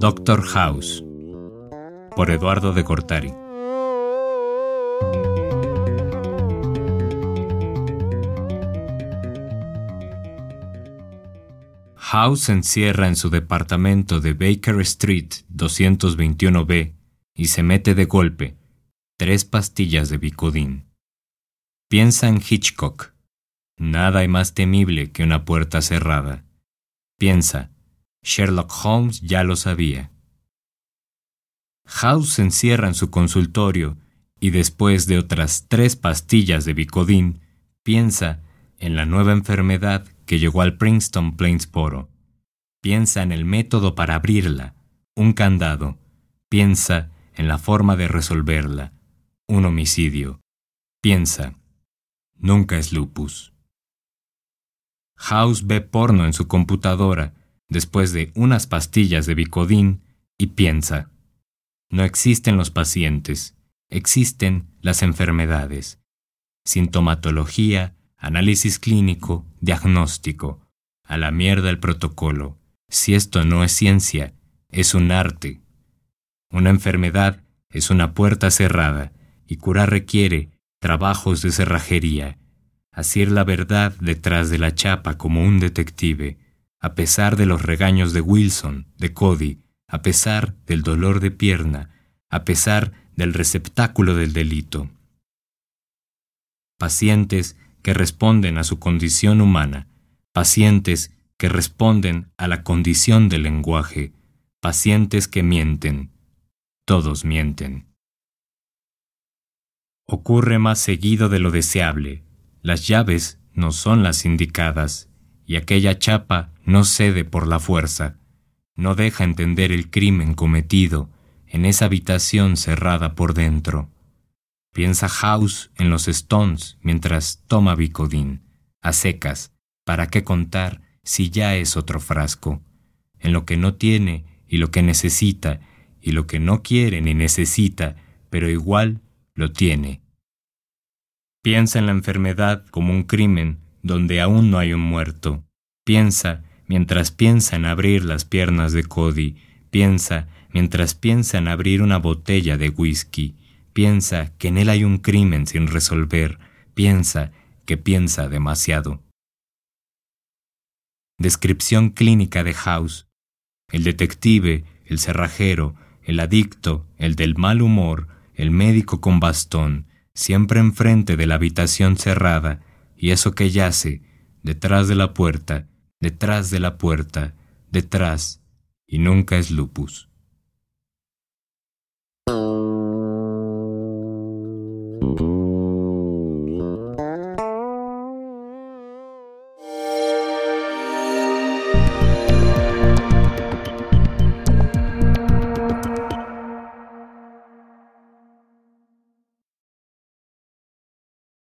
Doctor House por Eduardo de Cortari. House se encierra en su departamento de Baker Street 221B y se mete de golpe tres pastillas de Bicodín. Piensa en Hitchcock. Nada hay más temible que una puerta cerrada. Piensa, Sherlock Holmes ya lo sabía. House se encierra en su consultorio y después de otras tres pastillas de Bicodín, piensa en la nueva enfermedad que llegó al Princeton Plainsboro. Piensa en el método para abrirla, un candado. Piensa en la forma de resolverla, un homicidio. Piensa, nunca es lupus. House ve porno en su computadora después de unas pastillas de Bicodín y piensa, no existen los pacientes, existen las enfermedades. Sintomatología, análisis clínico, diagnóstico. A la mierda el protocolo. Si esto no es ciencia, es un arte. Una enfermedad es una puerta cerrada y curar requiere trabajos de cerrajería. Asir la verdad detrás de la chapa como un detective, a pesar de los regaños de Wilson, de Cody, a pesar del dolor de pierna, a pesar del receptáculo del delito. Pacientes que responden a su condición humana, pacientes que responden a la condición del lenguaje, pacientes que mienten. Todos mienten. Ocurre más seguido de lo deseable. Las llaves no son las indicadas y aquella chapa no cede por la fuerza no deja entender el crimen cometido en esa habitación cerrada por dentro. Piensa House en los Stones mientras toma Bicodín, a secas, ¿para qué contar si ya es otro frasco? En lo que no tiene y lo que necesita, y lo que no quiere ni necesita, pero igual lo tiene. Piensa en la enfermedad como un crimen donde aún no hay un muerto. Piensa mientras piensa en abrir las piernas de Cody, piensa mientras piensa en abrir una botella de whisky, piensa que en él hay un crimen sin resolver, piensa que piensa demasiado. Descripción clínica de House. El detective, el cerrajero, el adicto, el del mal humor, el médico con bastón, siempre enfrente de la habitación cerrada, y eso que yace, detrás de la puerta, detrás de la puerta, detrás, y nunca es lupus.